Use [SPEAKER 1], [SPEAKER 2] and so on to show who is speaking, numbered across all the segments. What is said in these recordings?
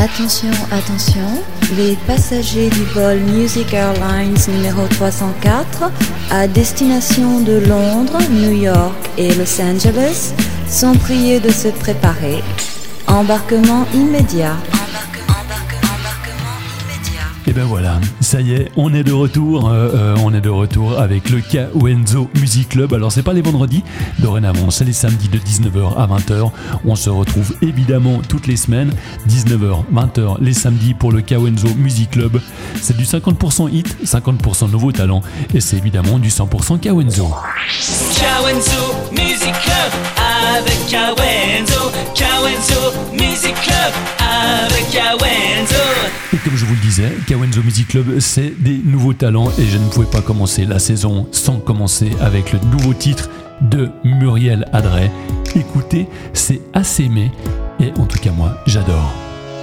[SPEAKER 1] Attention, attention, les passagers du vol Music Airlines numéro 304 à destination de Londres, New York et Los Angeles sont priés de se préparer. Embarquement immédiat.
[SPEAKER 2] Et ben voilà, ça y est, on est de retour. Euh, euh, on est de retour avec le Kawenzo Music Club. Alors c'est pas les vendredis, dorénavant c'est les samedis de 19h à 20h. On se retrouve évidemment toutes les semaines, 19h, 20h les samedis pour le Kawenzo Music Club. C'est du 50% hit, 50% nouveau talent et c'est évidemment du 100% Kawenzo.
[SPEAKER 3] Kawenzo Music Club avec Kawenzo, Kawenzo Music Club avec Kawenzo.
[SPEAKER 2] Et comme je vous le disais, Kawenzo Music Club, c'est des nouveaux talents et je ne pouvais pas commencer la saison sans commencer avec le nouveau titre de Muriel Adret. Écoutez, c'est assez aimé et en tout cas moi, j'adore.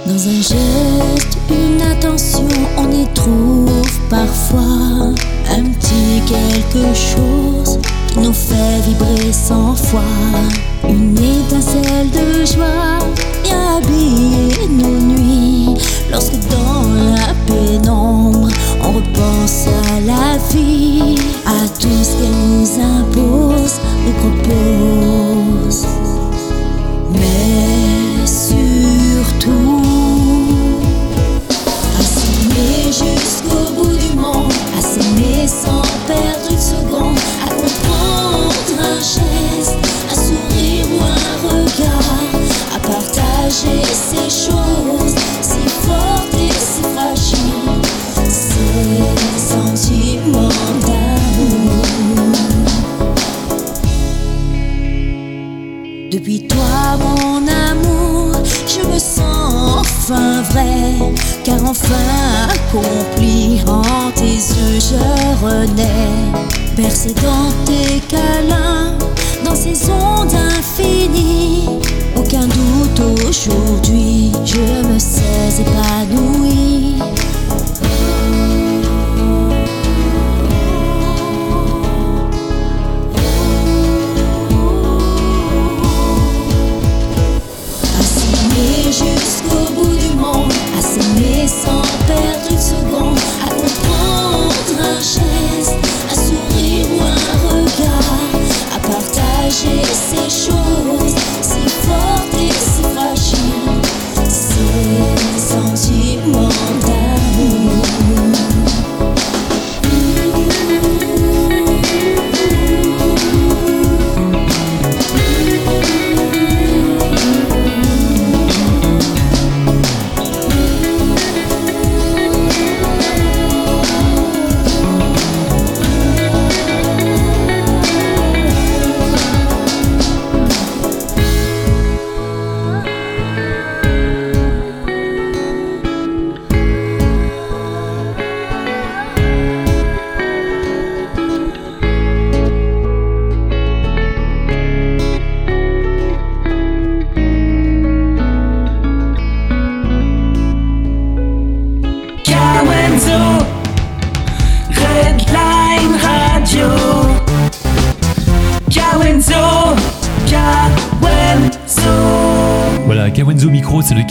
[SPEAKER 4] Dans un geste, une attention, on y trouve parfois un petit quelque chose nous fait vibrer sans foi. Une étincelle de joie et habiller nos nuits. Lorsque dans la pénombre, on repense à la vie, à tout ce qu'elle nous impose, nous propose. Mais surtout, ces choses si fortes et si fragiles, ces sentiments d'amour. Depuis toi, mon amour, je me sens enfin vrai, car enfin accompli en tes yeux, je renais. Percé dans tes câlins, dans ces ondes infinies, aucun doute aujourd'hui, je me sais épanouie. Jusqu'au bout du monde, à s'aimer sans perdre une seconde, à comprendre un geste, un sourire ou un regard, à partager ces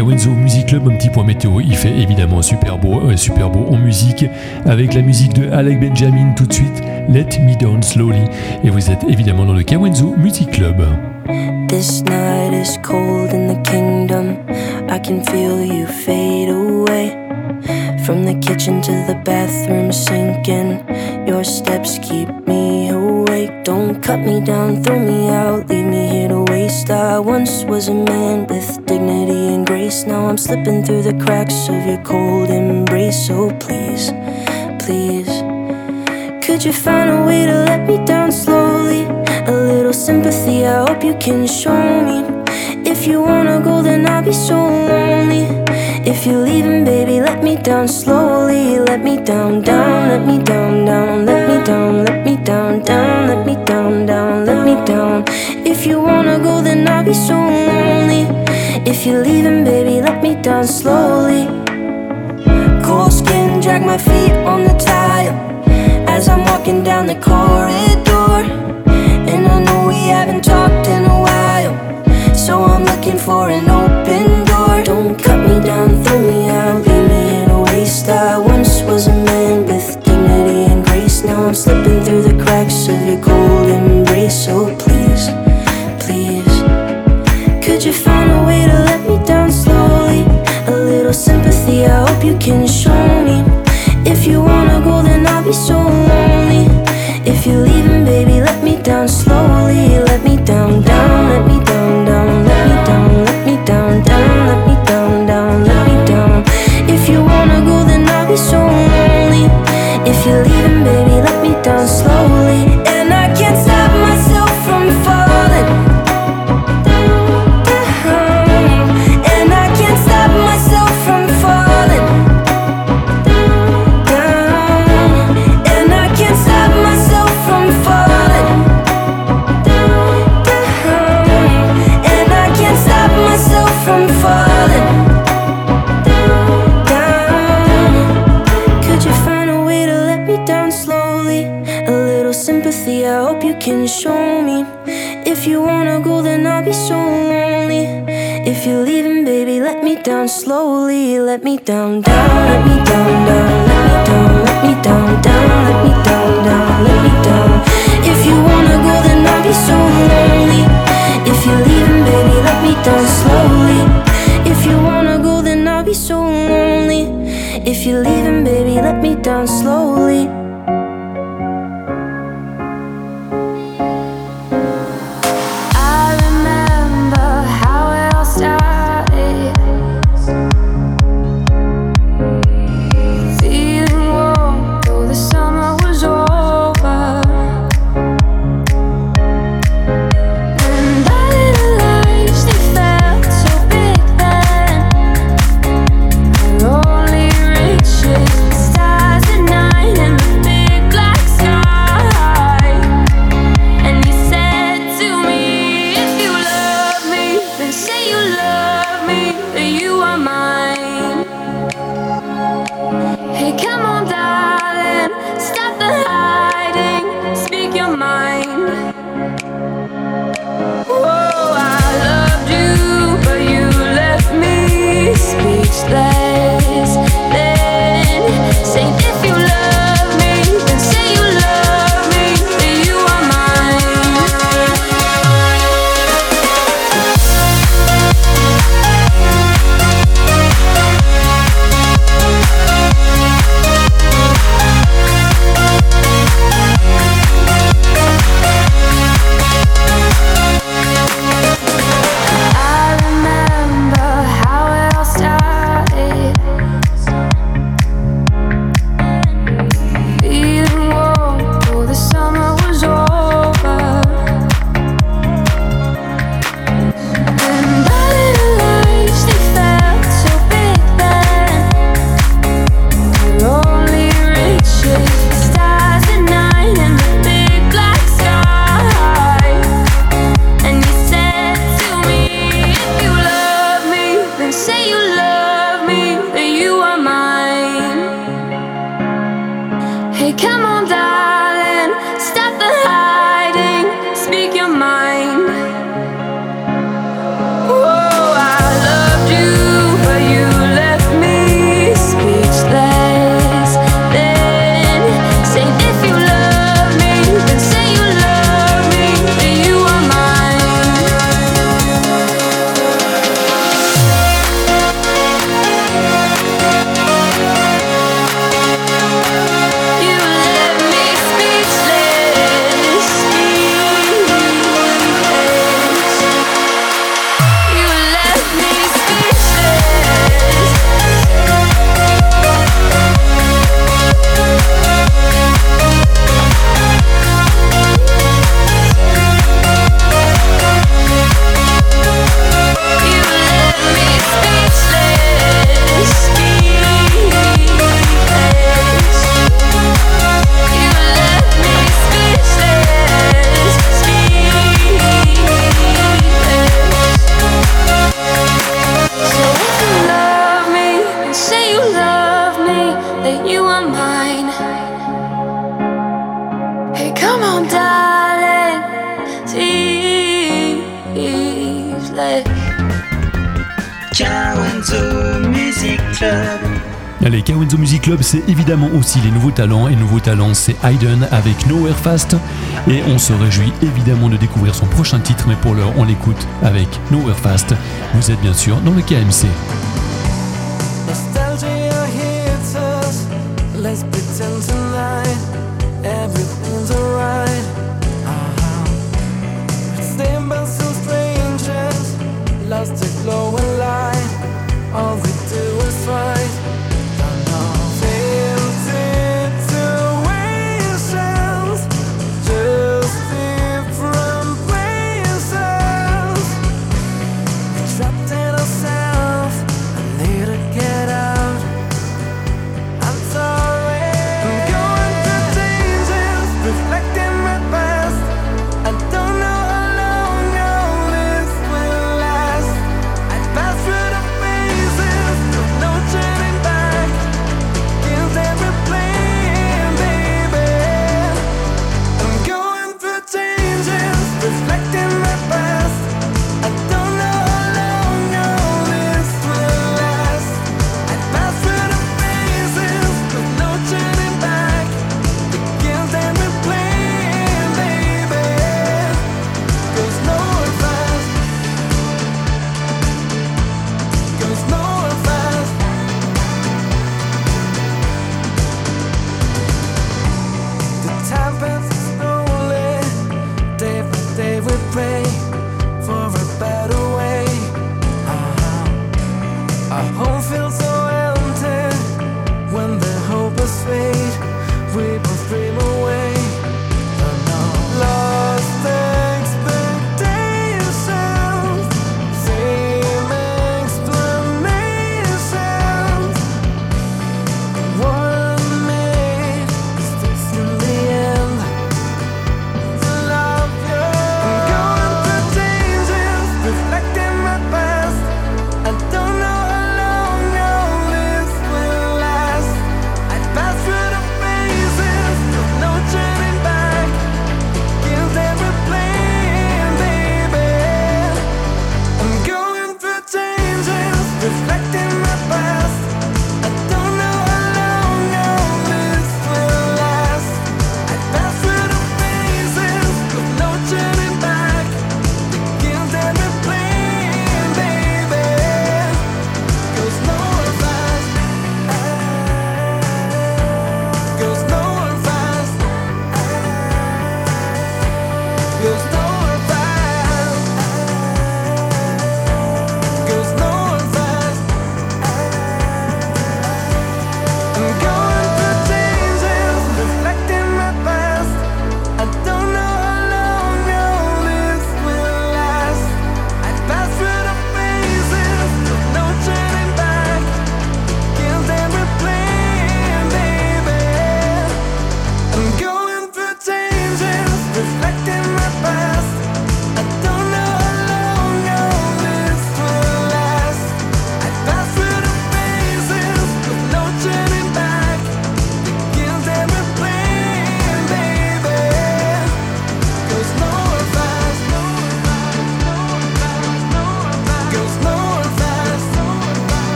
[SPEAKER 2] Le Kawenzo Music Club, un petit point météo. Il fait évidemment super beau, euh, super beau en musique, avec la musique de Alec Benjamin tout de suite, Let Me Down Slowly. Et vous êtes évidemment dans le Kawenzo Music Club.
[SPEAKER 5] This night is cold in the kingdom. I can feel you fade away. From the kitchen to the bathroom sinking. Your steps keep me awake. Don't cut me down, throw me out, leave me I once was a man with dignity and grace. Now I'm slipping through the cracks of your cold embrace. So please, please. Could you find a way to let me down slowly? A little sympathy, I hope you can show me. If you wanna go, then I'll be so lonely. If you're leaving, baby, let me down slowly. Let me down, down, you wanna go, then I'll be so lonely. If you're leaving, baby, let me down slowly. Cold skin, drag my feet on the tile as I'm walking down the corridor. And I know we haven't talked in a while, so I'm looking for an open door. Don't cut me down, throw
[SPEAKER 6] me out, leave me in a waste. I once was a man with dignity and grace. Now I'm slipping through the cracks of your cold embrace. So please did you find a way to let me down slowly? A little sympathy, I hope you can show me. If you wanna go, then I'll be so lonely.
[SPEAKER 2] c'est évidemment aussi les nouveaux talents. Et nouveaux talents, c'est Hayden avec Nowhere Fast. Et on se réjouit évidemment de découvrir son prochain titre. Mais pour l'heure, on l'écoute avec Nowhere Fast. Vous êtes bien sûr dans le KMC.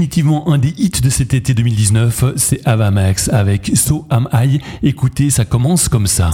[SPEAKER 6] définitivement un des hits de cet été 2019, c'est Avamax avec So Am I. Écoutez, ça commence comme ça.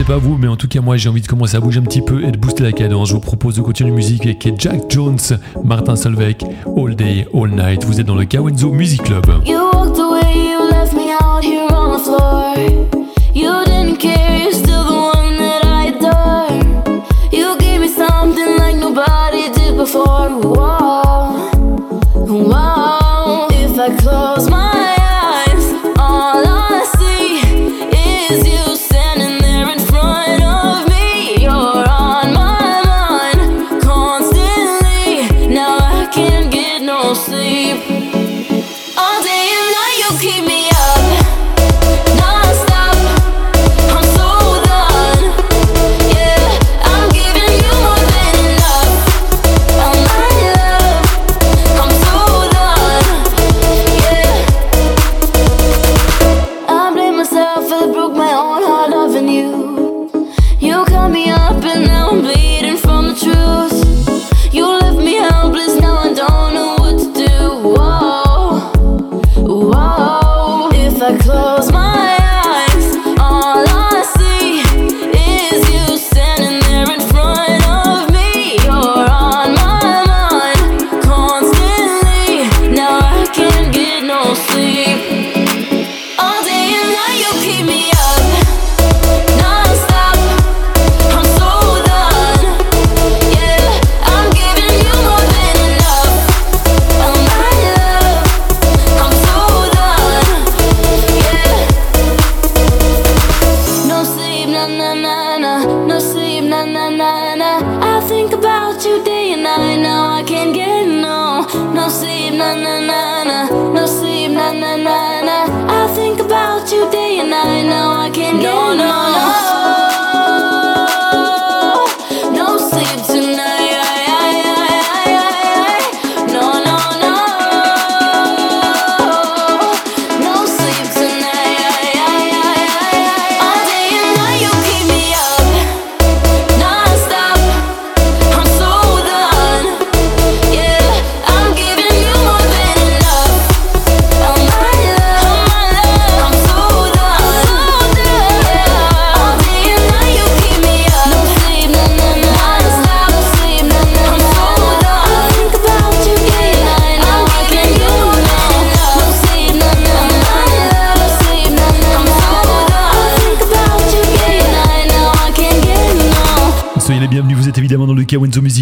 [SPEAKER 7] sais pas vous, mais en tout cas moi j'ai envie de commencer à bouger un petit peu et de booster la cadence. Je vous propose de continuer la musique avec Jack Jones, Martin Solveig, All Day, All Night. Vous êtes dans le Kawenzo Music Club.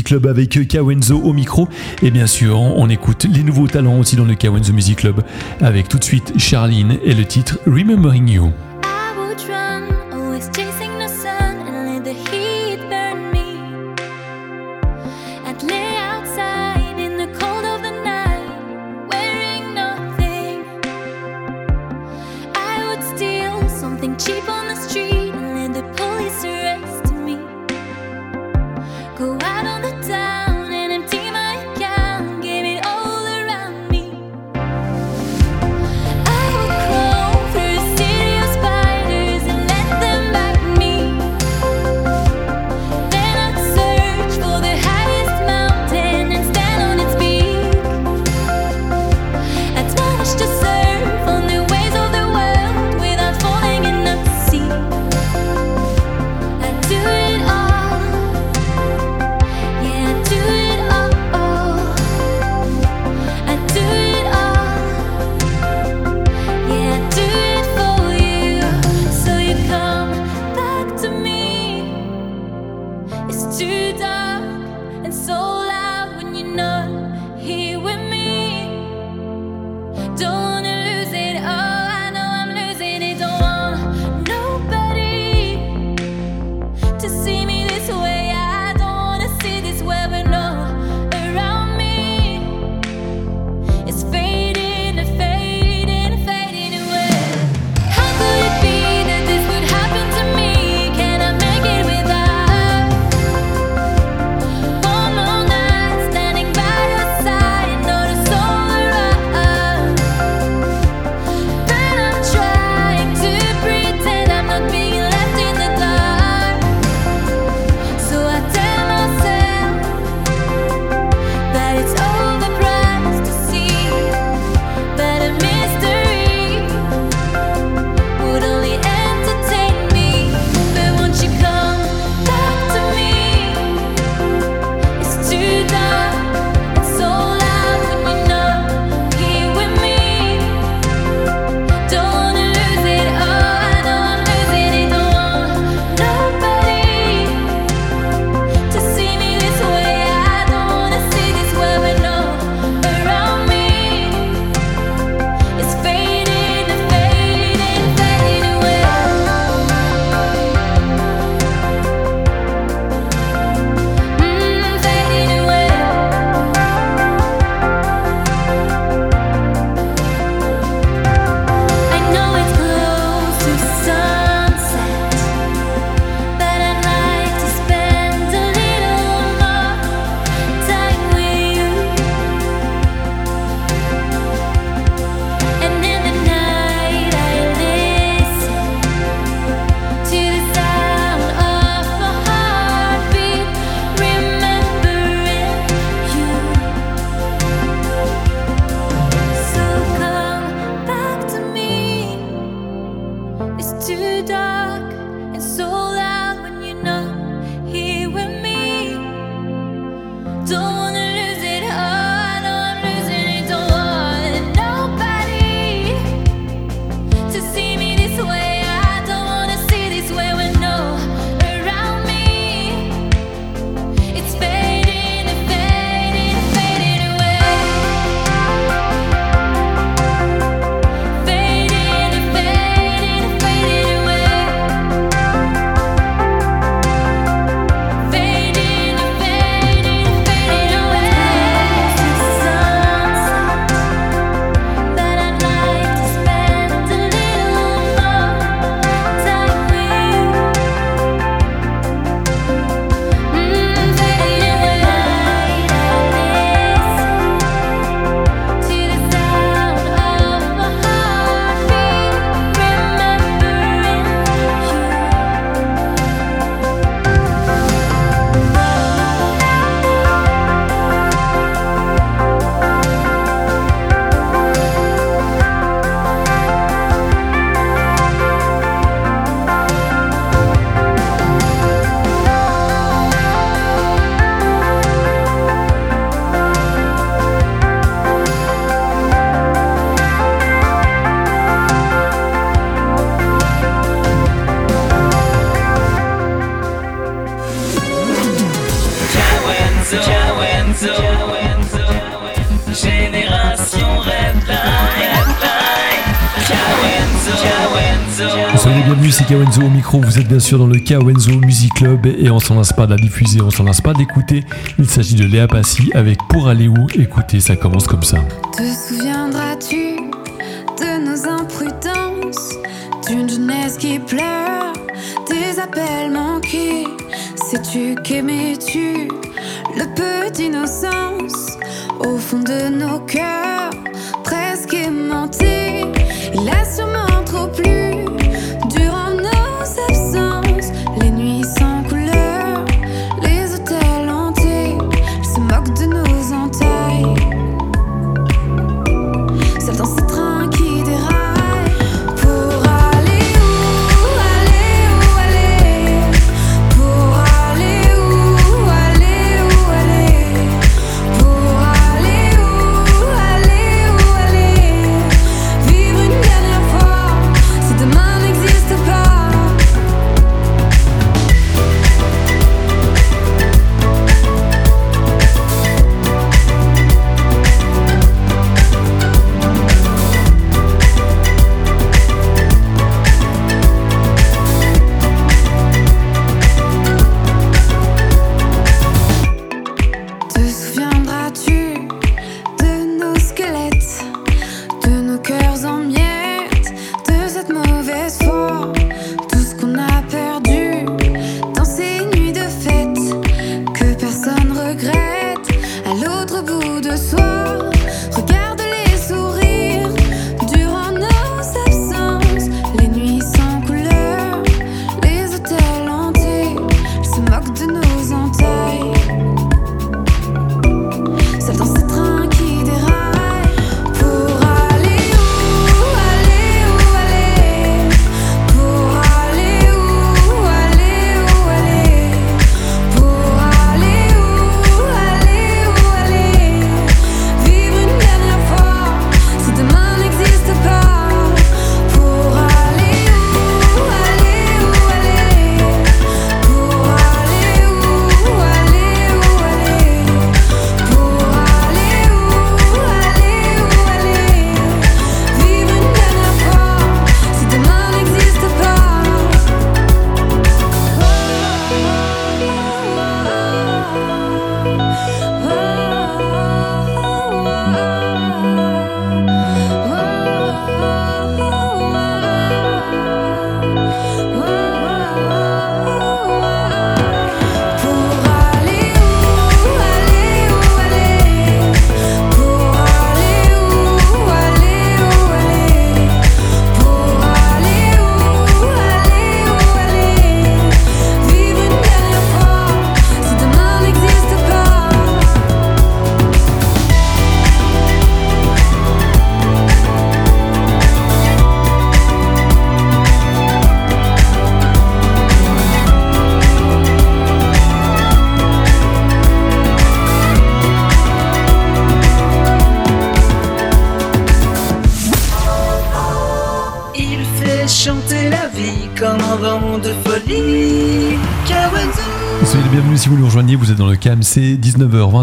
[SPEAKER 7] Club avec Kawenzo au micro. Et bien sûr, on écoute les nouveaux talents aussi dans le Kawenzo Music Club avec tout de suite Charline et le titre Remembering You.
[SPEAKER 2] Micro. Vous êtes bien sûr dans le Kawenzo Music Club et on s'en lasse pas de la diffuser, on s'en lasse pas d'écouter. Il s'agit de Léa Passy avec Pour aller où? Écoutez, ça commence comme ça.
[SPEAKER 8] Te souviendras-tu de nos imprudences, d'une jeunesse qui pleure, des appels manqués Sais-tu qu'aimais-tu le peu d'innocence? Au fond de nos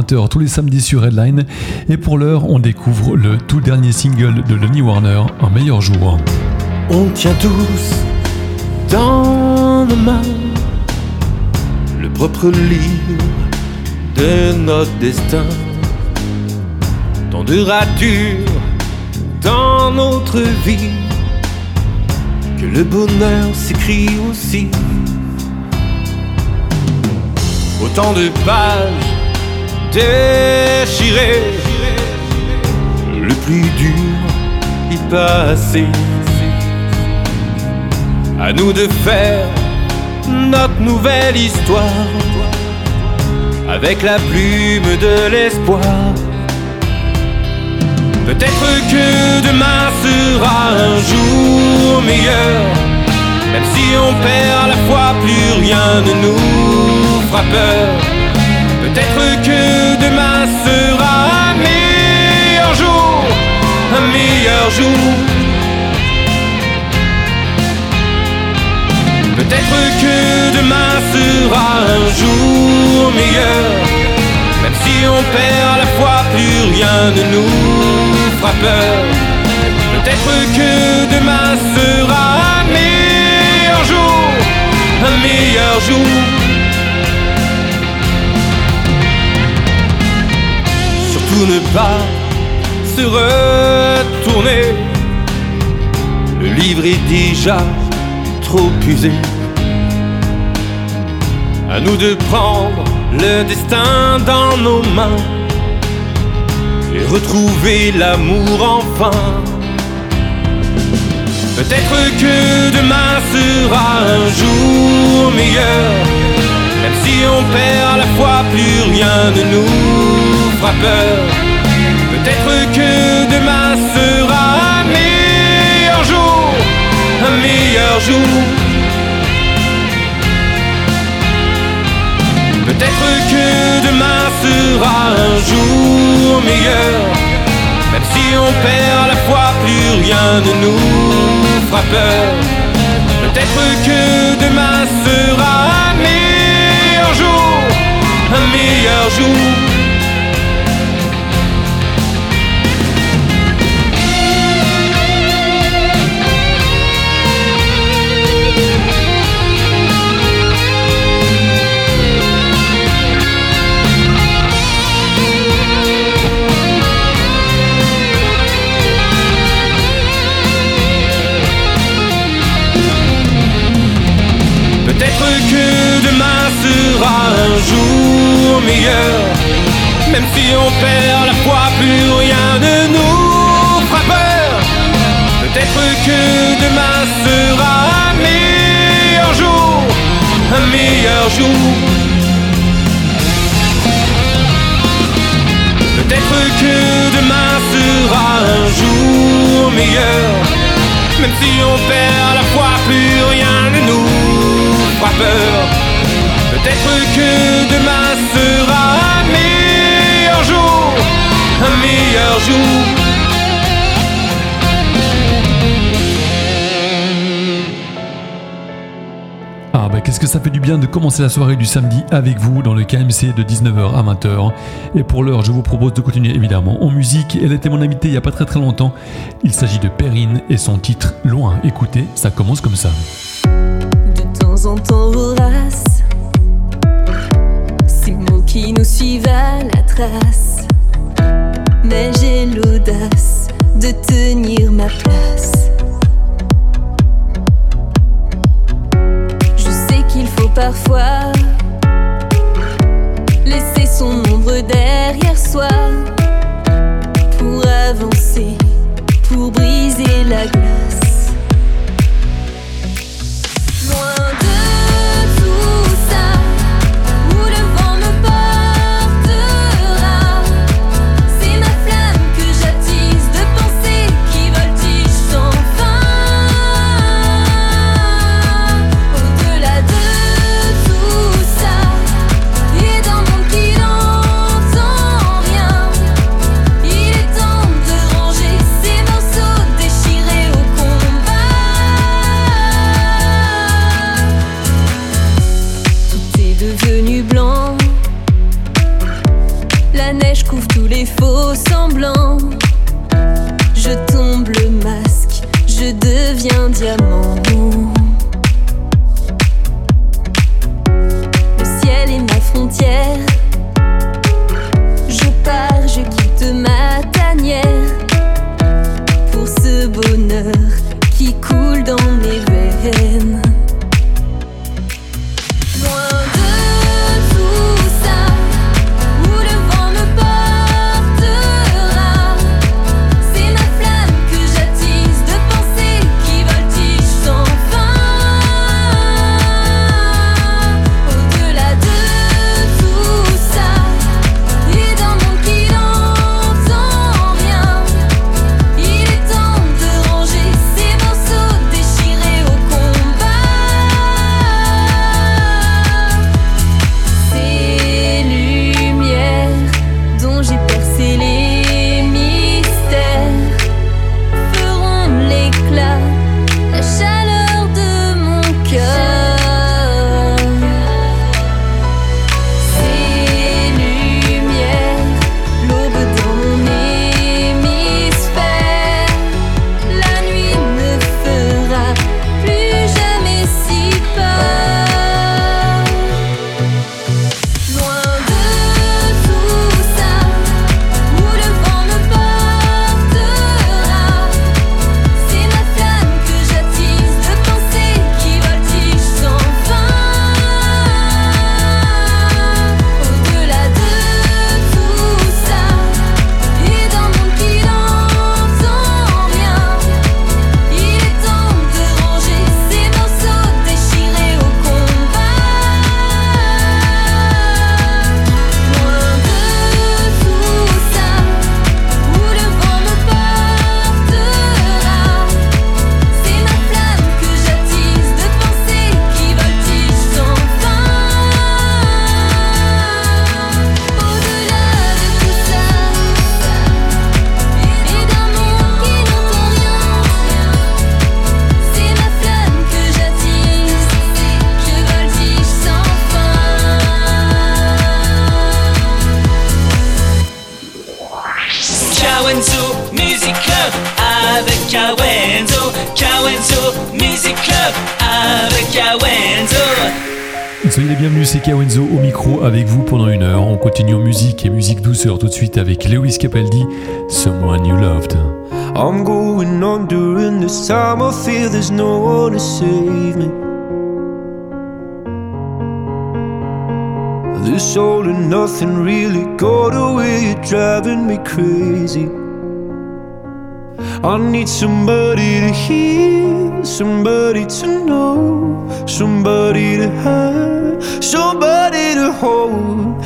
[SPEAKER 2] 20h tous les samedis sur Redline. Et pour l'heure, on découvre le tout dernier single de Lenny Warner, Un meilleur jour.
[SPEAKER 9] On tient tous dans nos mains le propre livre de notre destin. Tant de ratures dans notre vie que le bonheur s'écrit aussi. Autant de pages déchirées, le plus dur y passer. À nous de faire notre nouvelle histoire avec la plume de l'espoir. Peut-être que demain sera un jour meilleur, même si on perd la foi, plus rien ne nous fera peur. Un meilleur jour. Peut-être que demain sera un jour meilleur, même si on perd la fois, plus rien ne nous fera peur. Peut-être que demain sera un meilleur jour, un meilleur jour. Surtout ne pas se Le livre est déjà trop usé. À nous de prendre le destin dans nos mains et retrouver l'amour enfin. Peut-être que demain sera un jour meilleur, même si on perd la fois, plus rien ne nous fera peur. Demain sera un meilleur jour, un meilleur jour. Peut-être que demain sera un jour meilleur, même si on perd la fois, plus rien ne nous fera peur. Peut-être que demain sera un meilleur jour, un meilleur jour. Un jour meilleur, même si on perd la foi, plus rien ne nous fera peur. Peut-être que demain sera un meilleur jour, un meilleur jour. Peut-être que demain sera un jour meilleur, même si on perd la foi, plus rien ne nous fera peur. Peut-être que demain sera un meilleur jour, un meilleur jour.
[SPEAKER 2] Ah bah qu'est-ce que ça fait du bien de commencer la soirée du samedi avec vous dans le KMC de 19h à 20h. Et pour l'heure, je vous propose de continuer évidemment en musique. Elle était mon invitée il n'y a pas très très longtemps. Il s'agit de Perrine et son titre Loin. Écoutez, ça commence comme ça.
[SPEAKER 7] De temps en temps qui nous suivent à la trace. Mais j'ai l'audace de tenir ma place. Je sais qu'il faut parfois laisser son ombre derrière soi pour avancer, pour briser la glace. Devenu blanc. La neige couvre tous les faux semblants. Je tombe le masque, je deviens diamant. Tout de
[SPEAKER 2] suite avec Lewis Capaldi, Someone You Loved.
[SPEAKER 10] I'm going on during this time. I feel there's no one to save me. This all and nothing really got away, driving me crazy. I need somebody to hear, somebody to know, somebody to have, somebody to hold.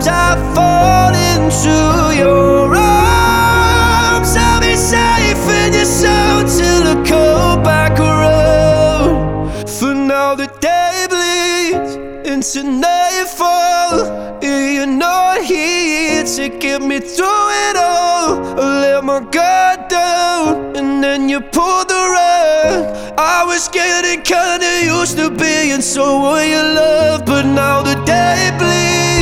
[SPEAKER 10] Sometimes I fall into your arms. I'll be safe in your soul till I come back around. For now, the day bleeds into nightfall. You're not here to get me through it all. I let my guard down, and then you pulled the rug. I was getting kinda used to being someone you love, but now the day bleeds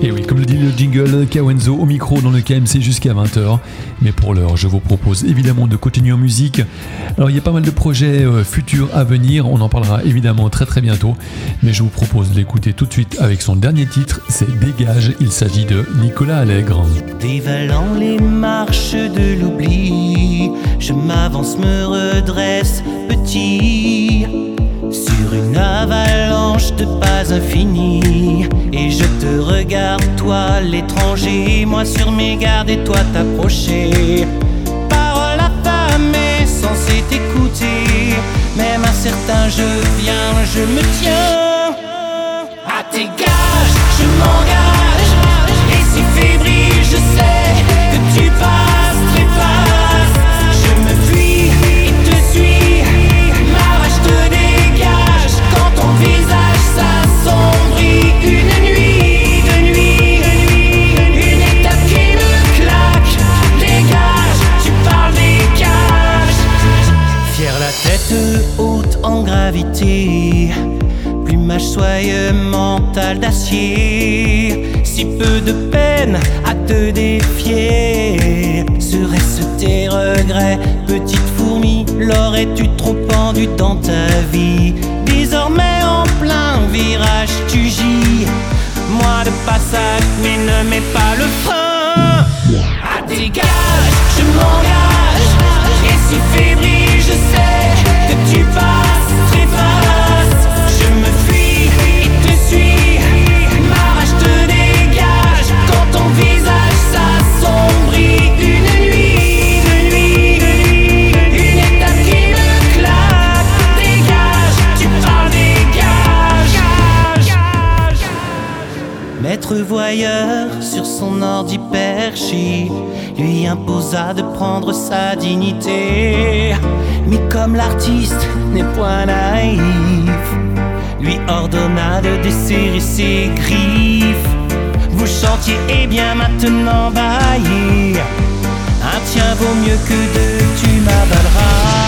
[SPEAKER 2] Et oui, comme le dit le jingle, Kawenzo au micro dans le KMC jusqu'à 20h. Mais pour l'heure, je vous propose évidemment de continuer en musique. Alors, il y a pas mal de projets euh, futurs à venir. On en parlera évidemment très très bientôt. Mais je vous propose de l'écouter tout de suite avec son dernier titre. C'est Dégage. Il s'agit de Nicolas Allègre.
[SPEAKER 11] Dévalant les marches de l'oubli, je m'avance, me redresse petit. Une avalanche de pas infinis. Et je te regarde, toi l'étranger, moi sur mes gardes et toi t'approcher. Parole affamée, censée t'écouter. Même à certains je viens, je me tiens. À tes gages, je m'engage. Gravité. Plumage soyeux, mental d'acier. Si peu de peine à te défier. Serait-ce tes regrets, petite fourmi? L'aurais-tu trop pendu dans ta vie? Désormais en plein virage, tu gis. Moi de passage, mais ne mets pas le frein. À dégage, je m'engage. Et si fébrile, voyeur sur son ordi perché lui imposa de prendre sa dignité. Mais comme l'artiste n'est point naïf, lui ordonna de desserrer ses griffes. Vous chantiez, et bien maintenant baillez. Un tien vaut mieux que deux, tu m'avaleras.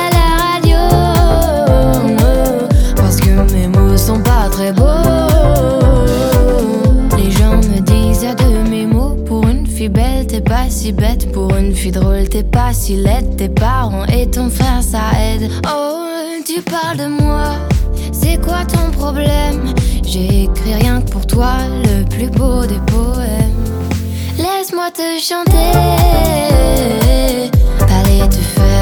[SPEAKER 7] si bête. Pour une fille drôle, t'es pas si laide. Tes parents et ton frère, ça aide. Oh, tu parles de moi. C'est quoi ton problème? J'ai écrit rien que pour toi, le plus beau des poèmes. Laisse-moi te chanter. Allez te faire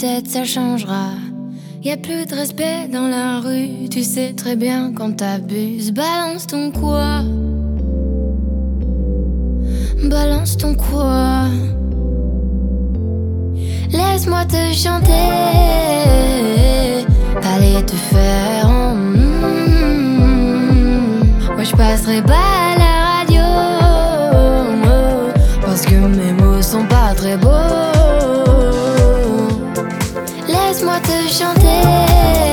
[SPEAKER 7] peut-être ça changera. Y a plus de respect dans la rue, tu sais très bien quand t'abuses. Balance ton quoi? Balance ton quoi? Laisse-moi te chanter. Allez te faire en mm. Moi je passerai pas à la radio. Parce que mes mots sont pas très beaux. Chanter.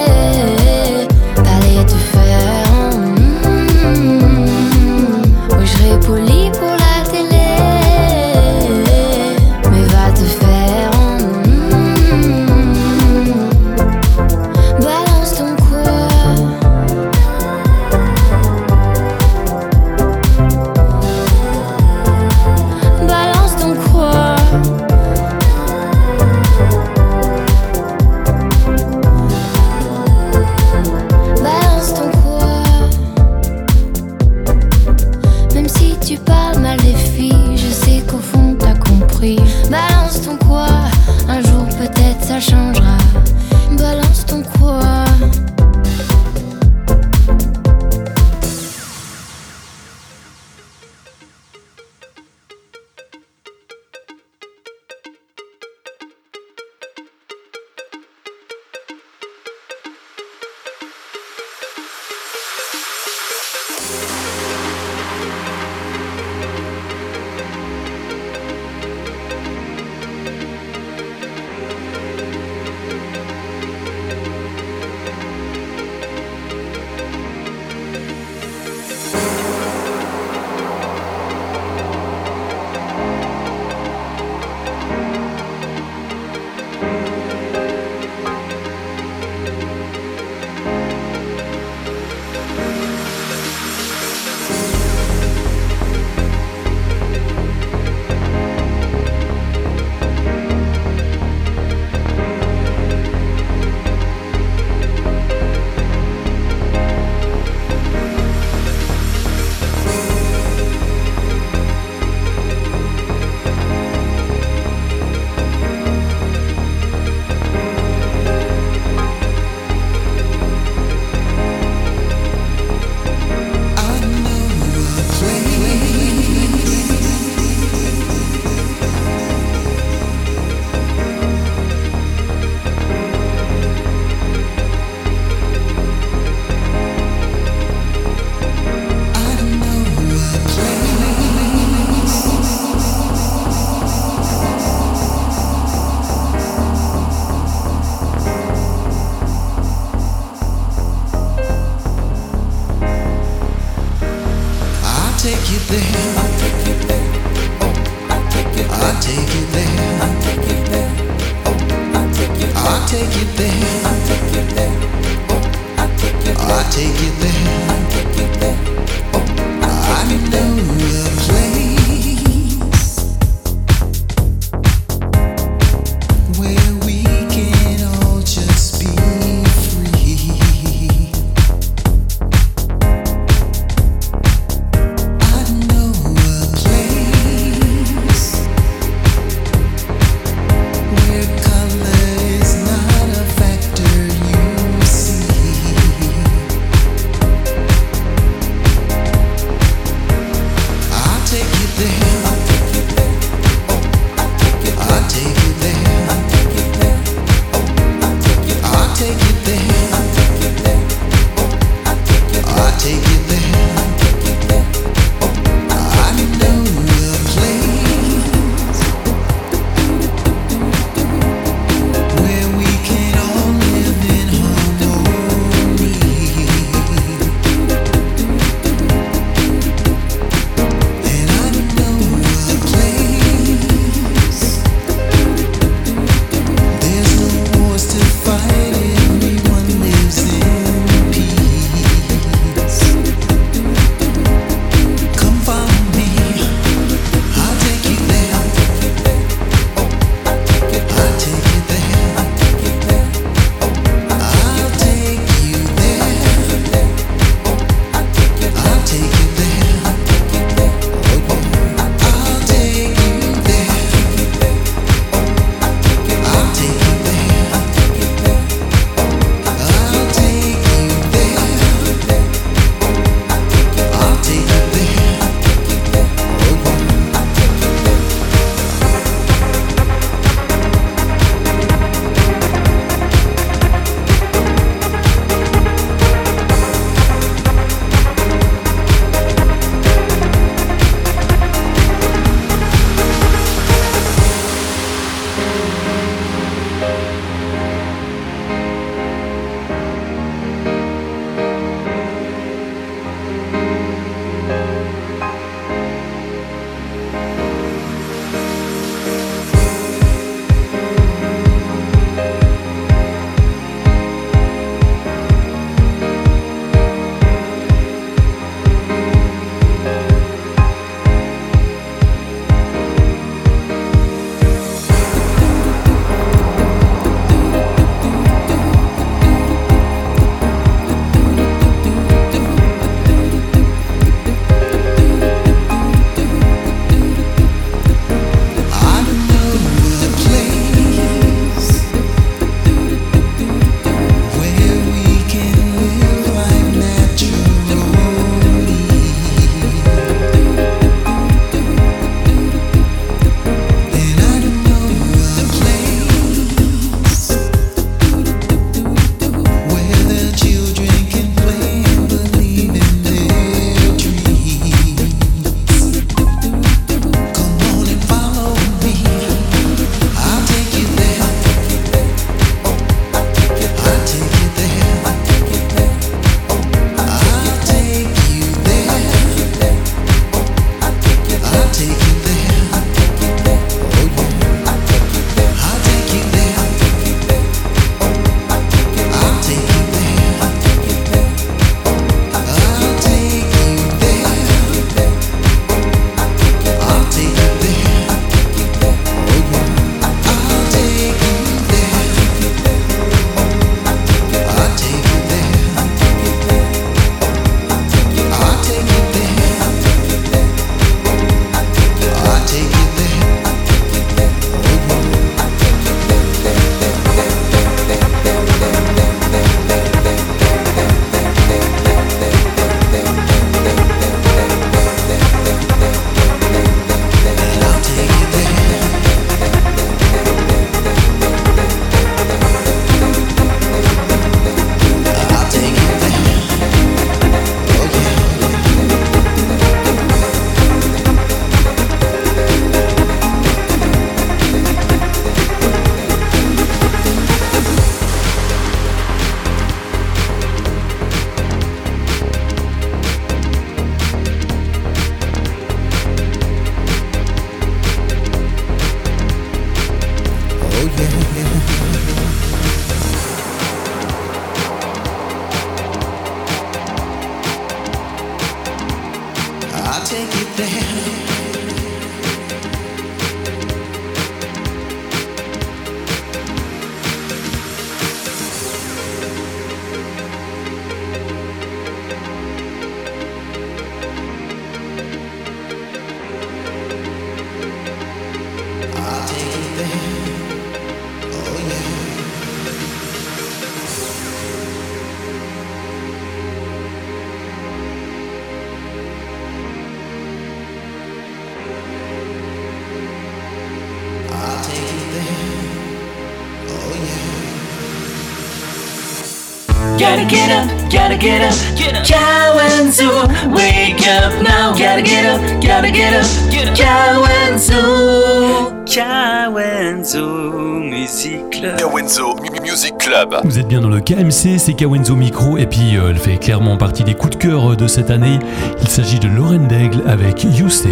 [SPEAKER 3] Get up, gotta get up, get up. Kawenzo, wake up now. Gotta get up, gotta get up, get up. Kawenzo, Kawenzo Music Club.
[SPEAKER 12] Kawenzo Music Club.
[SPEAKER 2] Vous êtes bien dans le KMC, c'est Kawenzo Micro, et puis euh, elle fait clairement partie des coups de cœur euh, de cette année. Il s'agit de Lauren Daigle avec You Stay.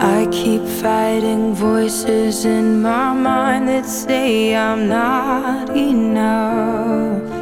[SPEAKER 8] I keep fighting voices in my mind that say I'm not enough.